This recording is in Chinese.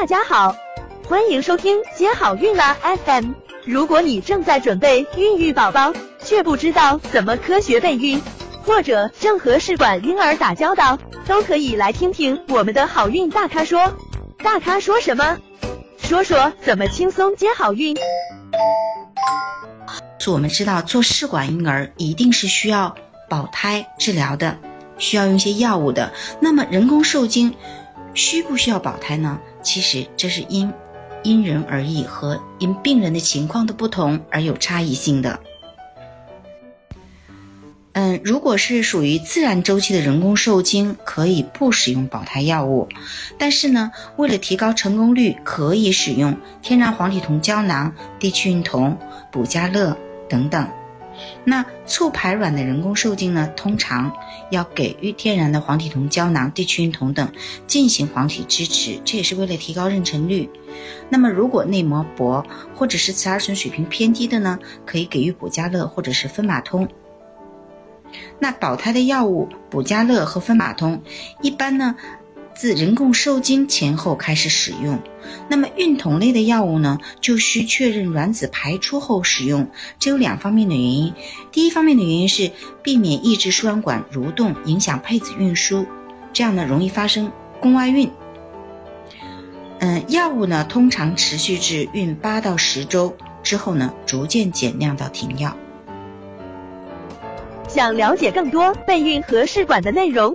大家好，欢迎收听接好运啦 FM。如果你正在准备孕育宝宝，却不知道怎么科学备孕，或者正和试管婴儿打交道，都可以来听听我们的好运大咖说。大咖说什么？说说怎么轻松接好运。我们知道做试管婴儿一定是需要保胎治疗的，需要用一些药物的。那么人工受精需不需要保胎呢？其实这是因因人而异和因病人的情况的不同而有差异性的。嗯，如果是属于自然周期的人工受精，可以不使用保胎药物，但是呢，为了提高成功率，可以使用天然黄体酮胶囊、地屈孕酮、补佳乐。等等，那促排卵的人工受精呢，通常要给予天然的黄体酮胶囊、地屈孕酮等进行黄体支持，这也是为了提高妊娠率。那么如果内膜薄或者是雌二醇水平偏低的呢，可以给予补佳乐或者是芬马通。那保胎的药物补佳乐和芬马通，一般呢。自人工受精前后开始使用，那么孕酮类的药物呢，就需确认卵子排出后使用。这有两方面的原因，第一方面的原因是避免抑制输卵管蠕动，影响配子运输，这样呢容易发生宫外孕。嗯，药物呢通常持续至孕八到十周之后呢，逐渐减量到停药。想了解更多备孕和试管的内容。